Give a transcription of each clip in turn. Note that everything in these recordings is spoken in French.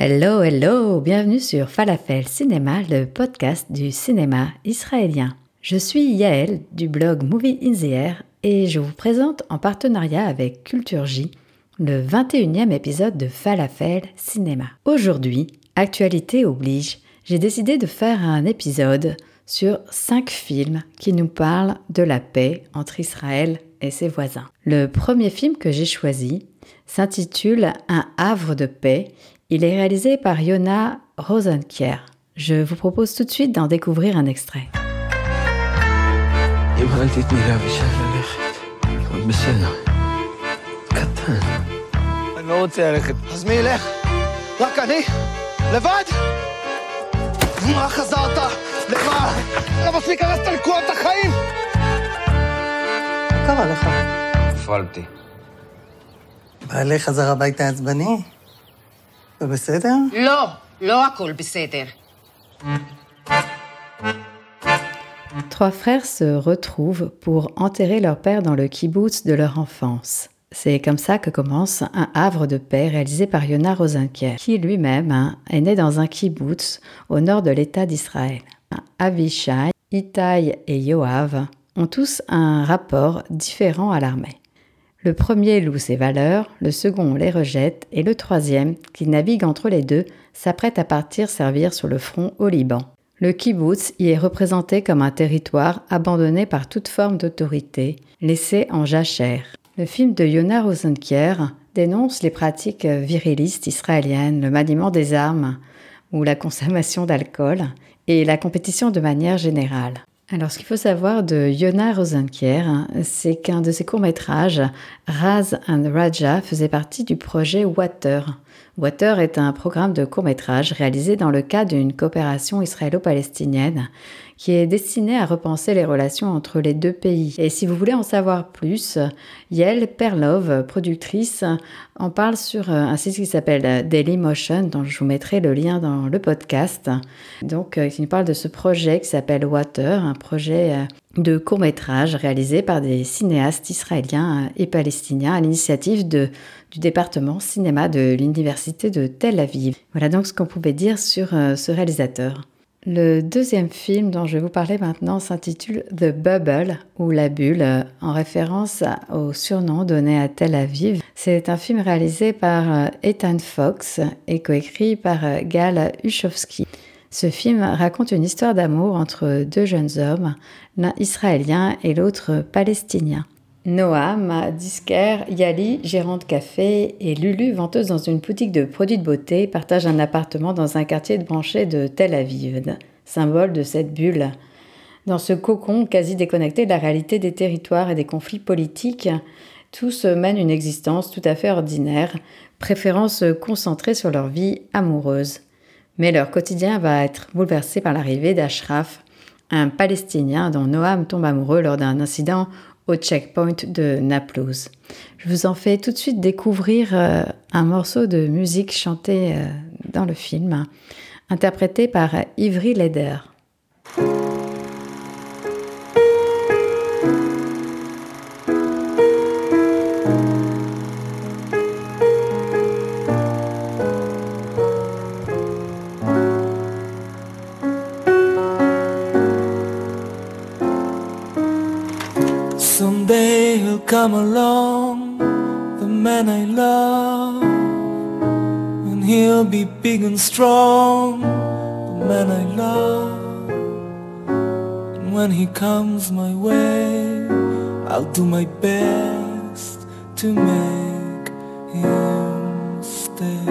Hello, hello, bienvenue sur Falafel Cinéma, le podcast du cinéma israélien. Je suis Yael du blog Movie in et je vous présente en partenariat avec Culture J le 21e épisode de Falafel Cinéma. Aujourd'hui, actualité oblige, j'ai décidé de faire un épisode sur cinq films qui nous parlent de la paix entre Israël et ses voisins. Le premier film que j'ai choisi s'intitule Un havre de paix. Il est réalisé par Yona Rosenkier. Je vous propose tout de suite d'en découvrir un extrait. אם אל תתני לאבישי ללכת, הכל בסדר. קטן. אני לא רוצה ללכת. אז מי ילך? רק אני? לבד? מה חזרת? למה? לא מספיק הרסת לי כולם את החיים? מה קרה לך? נפלתי. בעלי חזר הביתה עצבני? זה בסדר? לא, לא הכל בסדר. Trois frères se retrouvent pour enterrer leur père dans le kibbutz de leur enfance. C'est comme ça que commence un havre de paix réalisé par Yona Rosenkier, qui lui-même hein, est né dans un kibbutz au nord de l'État d'Israël. Avishai, Itai et Yoav ont tous un rapport différent à l'armée. Le premier loue ses valeurs, le second les rejette et le troisième, qui navigue entre les deux, s'apprête à partir servir sur le front au Liban. Le kibbutz y est représenté comme un territoire abandonné par toute forme d'autorité, laissé en jachère. Le film de Yona Rosenkier dénonce les pratiques virilistes israéliennes, le maniement des armes ou la consommation d'alcool et la compétition de manière générale. Alors, ce qu'il faut savoir de Yona Rosenkier, c'est qu'un de ses courts-métrages, Raz and Raja, faisait partie du projet Water. Water est un programme de court-métrage réalisé dans le cadre d'une coopération israélo-palestinienne qui est destiné à repenser les relations entre les deux pays. Et si vous voulez en savoir plus, Yael Perlov, productrice, en parle sur un site qui s'appelle Dailymotion, dont je vous mettrai le lien dans le podcast. Donc, qui nous parle de ce projet qui s'appelle Water, un projet de court-métrage réalisé par des cinéastes israéliens et palestiniens à l'initiative du département cinéma de l'Université de Tel Aviv. Voilà donc ce qu'on pouvait dire sur ce réalisateur. Le deuxième film dont je vais vous parler maintenant s'intitule The Bubble ou La Bulle en référence au surnom donné à Tel Aviv. C'est un film réalisé par Ethan Fox et coécrit par Gal Uchowski. Ce film raconte une histoire d'amour entre deux jeunes hommes, l'un israélien et l'autre palestinien. Noam, disquaire, Yali, gérante café, et Lulu, venteuse dans une boutique de produits de beauté, partagent un appartement dans un quartier de branché de Tel Aviv, symbole de cette bulle. Dans ce cocon quasi déconnecté de la réalité des territoires et des conflits politiques, tous mènent une existence tout à fait ordinaire, préférant se concentrer sur leur vie amoureuse. Mais leur quotidien va être bouleversé par l'arrivée d'Ashraf, un Palestinien dont Noam tombe amoureux lors d'un incident au checkpoint de Naplouse. Je vous en fais tout de suite découvrir euh, un morceau de musique chanté euh, dans le film, interprété par Ivry Leder. Come along, the man I love, and he'll be big and strong, the man I love. And when he comes my way, I'll do my best to make him stay.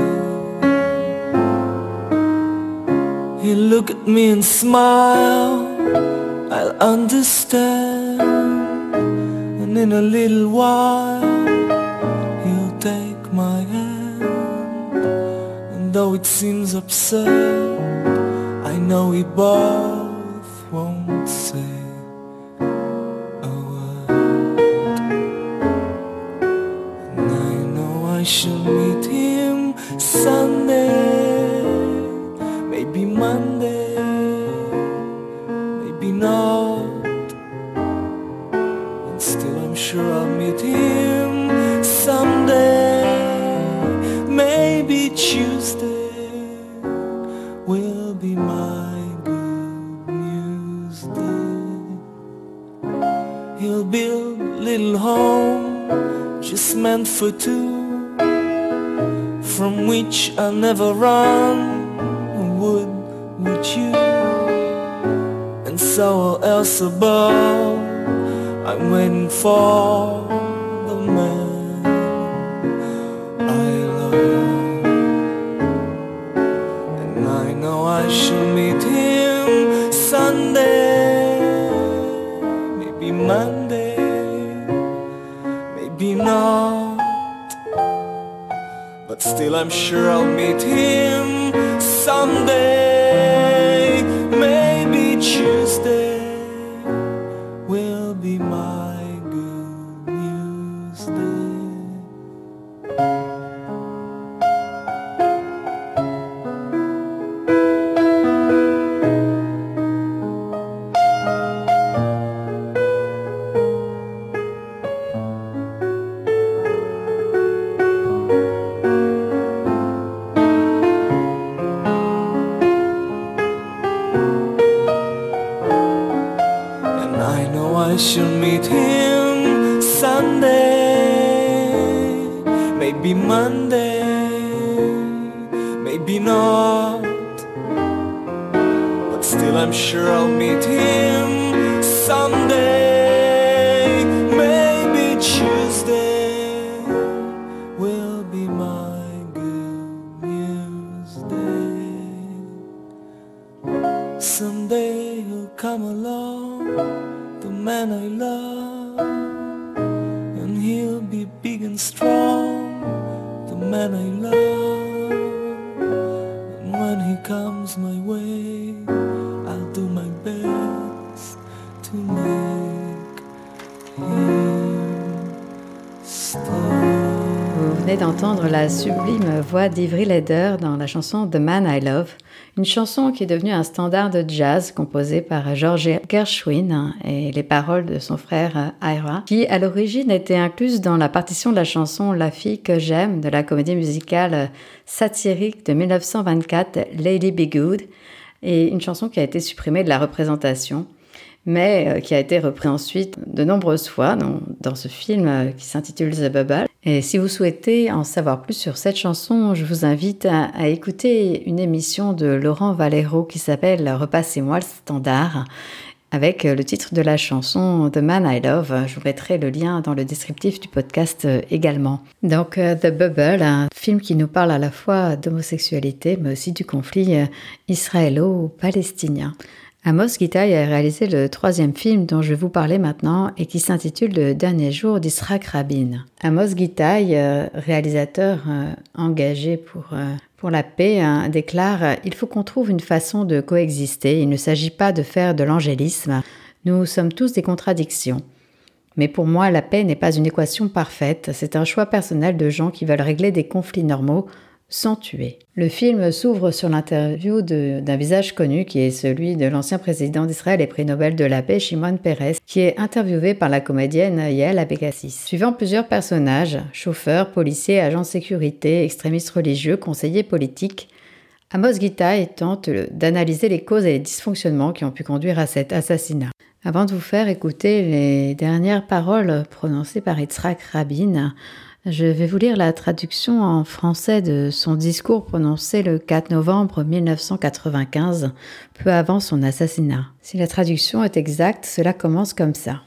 He'll look at me and smile, I'll understand. And in a little while, he'll take my hand. And though it seems absurd, I know we both won't say a word. And I know I shall meet him Sunday, maybe Monday, for two, from which I'll never run. Would, would you? And so all else above, I'm waiting for the man still, I'm sure I'll meet him someday, maybe Tuesday sublime voix d'Ivry Leder dans la chanson The Man I Love, une chanson qui est devenue un standard de jazz composé par George Gershwin et les paroles de son frère Ira, qui à l'origine était incluse dans la partition de la chanson La fille que j'aime de la comédie musicale satirique de 1924 Lady Be Good, et une chanson qui a été supprimée de la représentation mais euh, qui a été repris ensuite de nombreuses fois dans, ce film euh, qui s'intitule The Bubble. Et si vous souhaitez en savoir plus sur cette chanson, je vous invite à, à écouter une émission de Laurent Valero qui s'appelle Repassez-moi le standard avec euh, le titre de la chanson The Man I Love. Je vous mettrai le lien dans le descriptif du podcast également. Donc The Bubble, un film qui nous parle à la fois d'homosexualité mais aussi du conflit israélo-palestinien. Amos Gitaï a réalisé le troisième film dont je vais vous parler maintenant et qui s'intitule Le dernier jour d'Israël Rabin. Amos Gitaï, euh, réalisateur euh, engagé pour, euh, pour la paix, hein, déclare Il faut qu'on trouve une façon de coexister. Il ne s'agit pas de faire de l'angélisme. Nous sommes tous des contradictions. Mais pour moi, la paix n'est pas une équation parfaite. C'est un choix personnel de gens qui veulent régler des conflits normaux sans tuer. Le film s'ouvre sur l'interview d'un visage connu qui est celui de l'ancien président d'Israël et prix Nobel de la paix, Shimon Peres, qui est interviewé par la comédienne Yael Abégassis. Suivant plusieurs personnages, chauffeurs, policiers, agents de sécurité, extrémistes religieux, conseillers politiques, Amos Gitaï tente d'analyser les causes et les dysfonctionnements qui ont pu conduire à cet assassinat. Avant de vous faire écouter les dernières paroles prononcées par Yitzhak Rabin, je vais vous lire la traduction en français de son discours prononcé le 4 novembre 1995, peu avant son assassinat. Si la traduction est exacte, cela commence comme ça.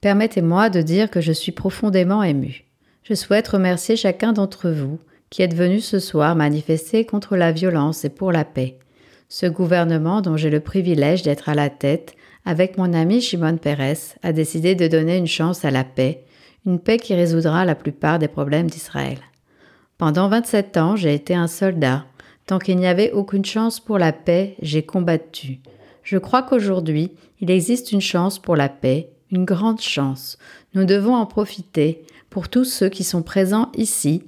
Permettez-moi de dire que je suis profondément ému. Je souhaite remercier chacun d'entre vous qui êtes venu ce soir manifester contre la violence et pour la paix. Ce gouvernement dont j'ai le privilège d'être à la tête, avec mon ami Shimon Peres, a décidé de donner une chance à la paix, une paix qui résoudra la plupart des problèmes d'Israël. Pendant 27 ans, j'ai été un soldat. Tant qu'il n'y avait aucune chance pour la paix, j'ai combattu. Je crois qu'aujourd'hui, il existe une chance pour la paix, une grande chance. Nous devons en profiter pour tous ceux qui sont présents ici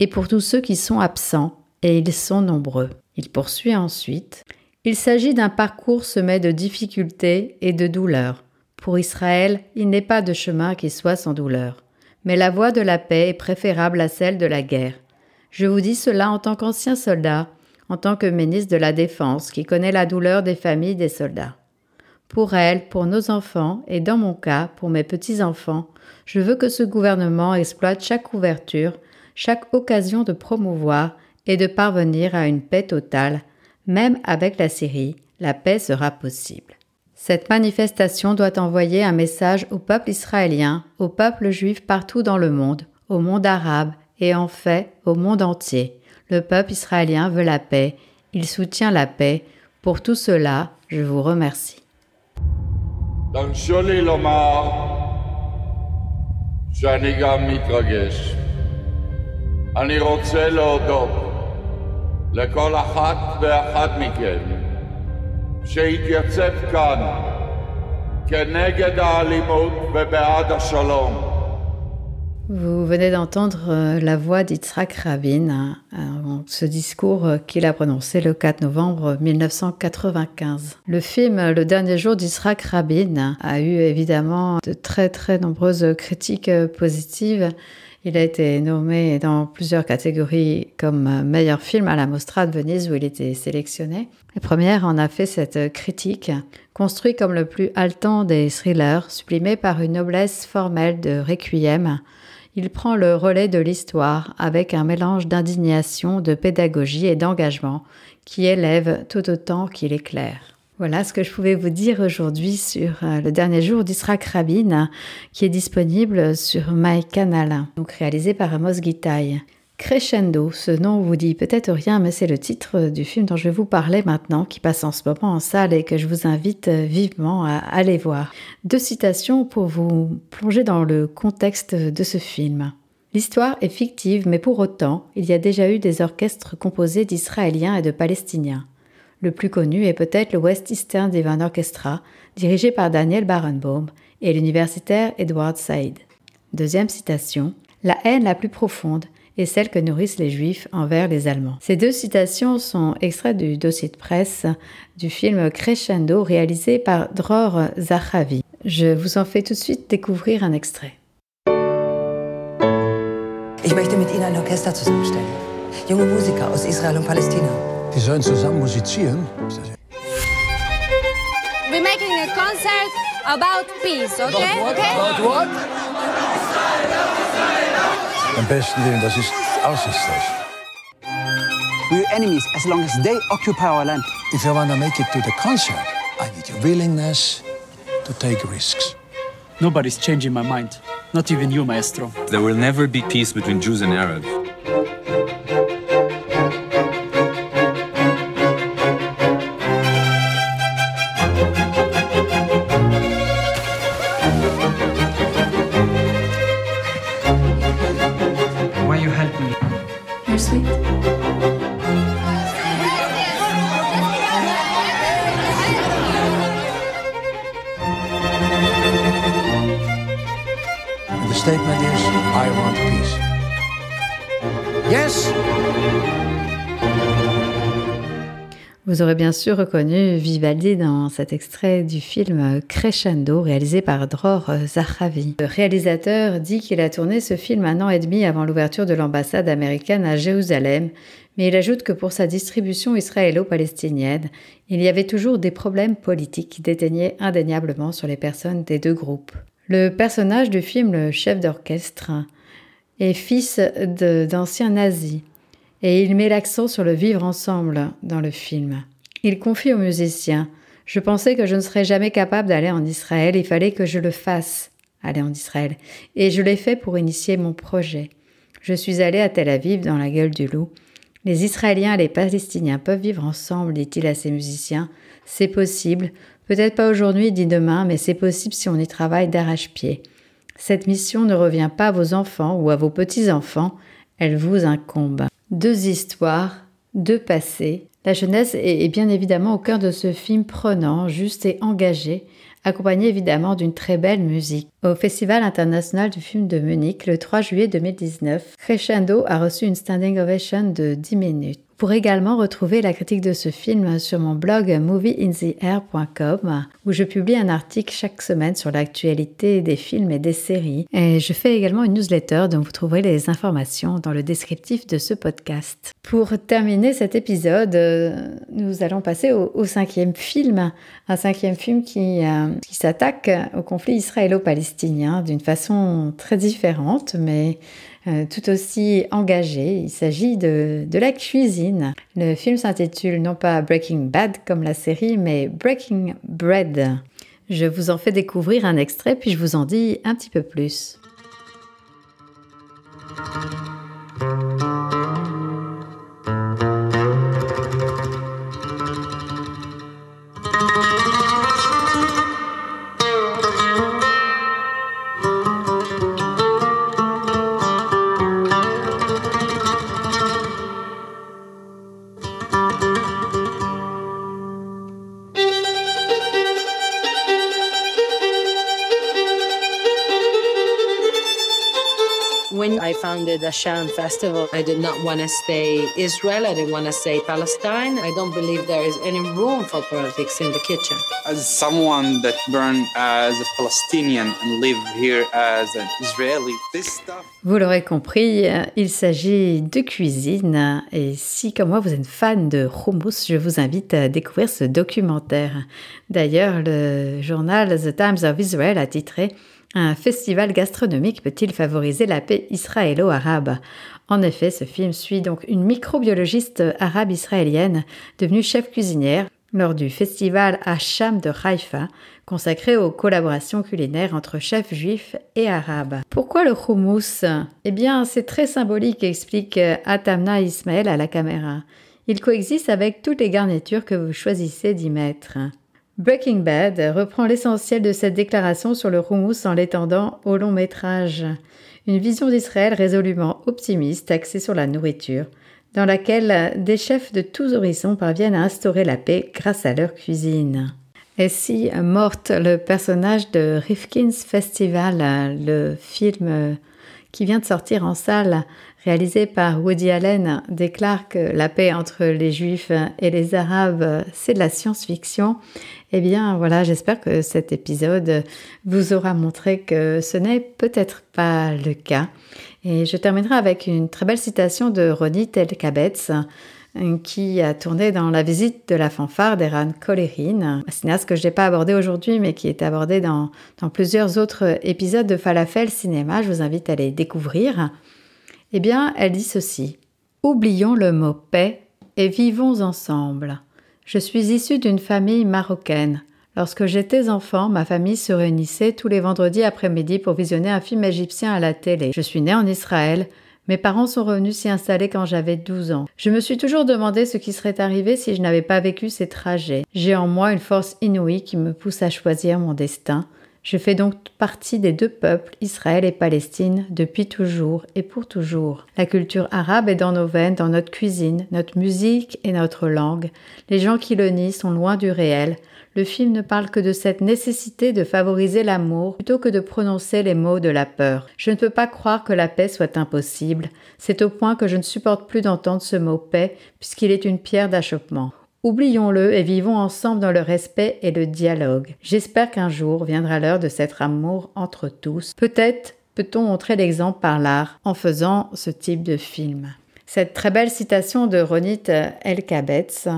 et pour tous ceux qui sont absents, et ils sont nombreux. Il poursuit ensuite. Il s'agit d'un parcours semé de difficultés et de douleurs. Pour Israël, il n'est pas de chemin qui soit sans douleur. Mais la voie de la paix est préférable à celle de la guerre. Je vous dis cela en tant qu'ancien soldat, en tant que ministre de la Défense qui connaît la douleur des familles des soldats. Pour elle, pour nos enfants et dans mon cas, pour mes petits-enfants, je veux que ce gouvernement exploite chaque ouverture, chaque occasion de promouvoir et de parvenir à une paix totale, même avec la Syrie, la paix sera possible. Cette manifestation doit envoyer un message au peuple israélien, au peuple juif partout dans le monde, au monde arabe et en fait au monde entier. Le peuple israélien veut la paix, il soutient la paix. Pour tout cela, je vous remercie. לכל אחת ואחד מכם שהתייצב כאן כנגד האלימות ובעד השלום. Vous venez d'entendre euh, la voix d'Yitzhak Rabin, euh, ce discours euh, qu'il a prononcé le 4 novembre 1995. Le film Le dernier jour d'Yitzhak Rabin a eu évidemment de très très nombreuses critiques positives il a été nommé dans plusieurs catégories comme meilleur film à la Mostra de Venise où il était sélectionné. La première en a fait cette critique, construit comme le plus haletant des thrillers, sublimé par une noblesse formelle de requiem. Il prend le relais de l'histoire avec un mélange d'indignation, de pédagogie et d'engagement qui élève tout autant qu'il éclaire. Voilà ce que je pouvais vous dire aujourd'hui sur euh, le dernier jour d'Israël Rabin, qui est disponible sur MyCanal, donc réalisé par Amos Gitaï. Crescendo, ce nom vous dit peut-être rien, mais c'est le titre du film dont je vais vous parler maintenant, qui passe en ce moment en salle et que je vous invite vivement à aller voir. Deux citations pour vous plonger dans le contexte de ce film. L'histoire est fictive, mais pour autant, il y a déjà eu des orchestres composés d'Israéliens et de Palestiniens. Le plus connu est peut-être le West Eastern Divan Orchestra, dirigé par Daniel Barenbaum, et l'universitaire Edward Said. Deuxième citation La haine la plus profonde est celle que nourrissent les Juifs envers les Allemands. Ces deux citations sont extraites du dossier de presse du film Crescendo réalisé par Dror Zahavi. Je vous en fais tout de suite découvrir un extrait. Die sollen zusammen musizieren. We're making a concert about peace, okay? About what? okay? About what? Am besten Willen, das ist aussichtslos. We're enemies as long as they occupy our land. If you want to make it to the concert, I need your willingness to take risks. Nobody's changing my mind. Not even you, maestro. There will never be peace between Jews and Arabs. Sweet. And the statement is, I want peace. Yes! Vous aurez bien sûr reconnu Vivaldi dans cet extrait du film Crescendo réalisé par Dror Zahavi. Le réalisateur dit qu'il a tourné ce film un an et demi avant l'ouverture de l'ambassade américaine à Jérusalem, mais il ajoute que pour sa distribution israélo-palestinienne, il y avait toujours des problèmes politiques qui déteignaient indéniablement sur les personnes des deux groupes. Le personnage du film, le chef d'orchestre, est fils d'anciens nazis et il met l'accent sur le vivre ensemble dans le film. Il confie au musicien Je pensais que je ne serais jamais capable d'aller en Israël, il fallait que je le fasse, aller en Israël. Et je l'ai fait pour initier mon projet. Je suis allé à Tel Aviv dans la gueule du loup. Les Israéliens et les Palestiniens peuvent vivre ensemble, dit-il à ses musiciens. C'est possible. Peut-être pas aujourd'hui, dit demain, mais c'est possible si on y travaille d'arrache-pied. Cette mission ne revient pas à vos enfants ou à vos petits-enfants, elle vous incombe. Deux histoires, deux passés. La jeunesse est bien évidemment au cœur de ce film prenant, juste et engagé, accompagné évidemment d'une très belle musique. Au Festival international du film de Munich, le 3 juillet 2019, Crescendo a reçu une standing ovation de 10 minutes. Pourrez également retrouver la critique de ce film sur mon blog movieintheair.com où je publie un article chaque semaine sur l'actualité des films et des séries. Et je fais également une newsletter dont vous trouverez les informations dans le descriptif de ce podcast. Pour terminer cet épisode, euh, nous allons passer au, cinquième film, un cinquième film qui, euh, qui s'attaque au conflit israélo-palestinien d'une façon très différente, mais euh, tout aussi engagé. Il s'agit de, de la cuisine. Le film s'intitule non pas Breaking Bad comme la série, mais Breaking Bread. Je vous en fais découvrir un extrait, puis je vous en dis un petit peu plus. Founded Shan Festival. I did not want to say Israel. I didn't want to say Palestine. I don't believe there is any room for politics in the kitchen. As someone that burned as a Palestinian and live here as an Israeli, this stuff. Vous l'aurez compris, il s'agit de cuisine et si comme moi vous êtes fan de hummus, je vous invite à découvrir ce documentaire. D'ailleurs, le journal The Times of Israel a titré un festival gastronomique peut-il favoriser la paix israélo-arabe? En effet, ce film suit donc une microbiologiste arabe-israélienne devenue chef cuisinière lors du festival Hacham de Haïfa, consacré aux collaborations culinaires entre chefs juifs et arabes. Pourquoi le hummus Eh bien, c'est très symbolique, explique Atamna Ismaël à la caméra. Il coexiste avec toutes les garnitures que vous choisissez d'y mettre. Breaking Bad reprend l'essentiel de cette déclaration sur le houmous en l'étendant au long métrage. Une vision d'Israël résolument optimiste axée sur la nourriture, dans laquelle des chefs de tous horizons parviennent à instaurer la paix grâce à leur cuisine. Et si Morte, le personnage de Rifkin's Festival, le film qui vient de sortir en salle, réalisé par Woody Allen, déclare que la paix entre les Juifs et les Arabes, c'est de la science-fiction, eh bien voilà, j'espère que cet épisode vous aura montré que ce n'est peut-être pas le cas. Et je terminerai avec une très belle citation de Ronnie Telkabetz, qui a tourné dans La visite de la fanfare d'Eran Kolerin, un cinéaste que je n'ai pas abordé aujourd'hui, mais qui est abordé dans, dans plusieurs autres épisodes de Falafel Cinéma. Je vous invite à les découvrir. Eh bien, elle dit ceci. Oublions le mot paix et vivons ensemble. Je suis issue d'une famille marocaine. Lorsque j'étais enfant, ma famille se réunissait tous les vendredis après-midi pour visionner un film égyptien à la télé. Je suis née en Israël. Mes parents sont revenus s'y installer quand j'avais 12 ans. Je me suis toujours demandé ce qui serait arrivé si je n'avais pas vécu ces trajets. J'ai en moi une force inouïe qui me pousse à choisir mon destin. Je fais donc partie des deux peuples, Israël et Palestine, depuis toujours et pour toujours. La culture arabe est dans nos veines, dans notre cuisine, notre musique et notre langue. Les gens qui le nient sont loin du réel. Le film ne parle que de cette nécessité de favoriser l'amour plutôt que de prononcer les mots de la peur. Je ne peux pas croire que la paix soit impossible. C'est au point que je ne supporte plus d'entendre ce mot paix puisqu'il est une pierre d'achoppement. Oublions-le et vivons ensemble dans le respect et le dialogue. J'espère qu'un jour viendra l'heure de cet amour entre tous. Peut-être peut-on montrer l'exemple par l'art en faisant ce type de film. Cette très belle citation de Ronit Elkabetz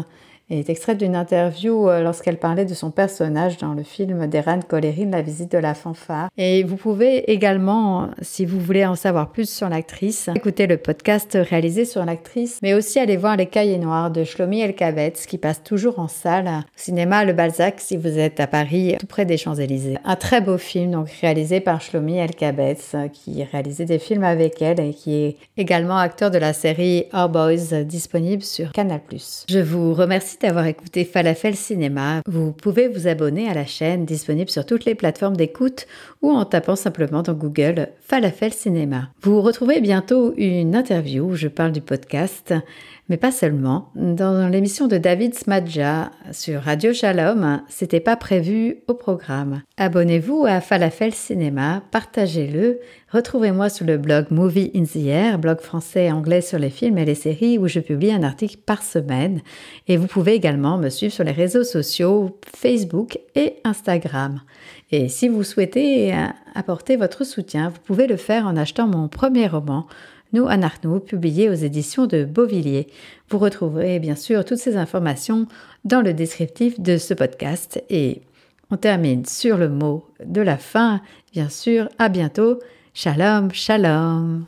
est extraite d'une interview euh, lorsqu'elle parlait de son personnage dans le film d'Eran Colerin, La visite de la fanfare. Et vous pouvez également, si vous voulez en savoir plus sur l'actrice, écouter le podcast réalisé sur l'actrice, mais aussi aller voir Les Cahiers Noirs de Shlomi Elkabetz qui passe toujours en salle au cinéma Le Balzac si vous êtes à Paris, tout près des Champs-Élysées. Un très beau film donc réalisé par Shlomi Elkabetz qui réalisait des films avec elle et qui est également acteur de la série Our Boys disponible sur Canal+. Je vous remercie D'avoir écouté Falafel Cinéma. Vous pouvez vous abonner à la chaîne disponible sur toutes les plateformes d'écoute ou en tapant simplement dans Google Falafel Cinéma. Vous retrouvez bientôt une interview où je parle du podcast mais pas seulement. Dans l'émission de David Smadja sur Radio Shalom, c'était pas prévu au programme. Abonnez-vous à Falafel Cinéma, partagez-le, retrouvez-moi sur le blog Movie in the Air, blog français et anglais sur les films et les séries où je publie un article par semaine. Et vous pouvez également me suivre sur les réseaux sociaux Facebook et Instagram. Et si vous souhaitez apporter votre soutien, vous pouvez le faire en achetant mon premier roman, nous Anarno, publié aux éditions de Beauvilliers. Vous retrouverez bien sûr toutes ces informations dans le descriptif de ce podcast et on termine sur le mot de la fin, bien sûr. À bientôt. Shalom, shalom.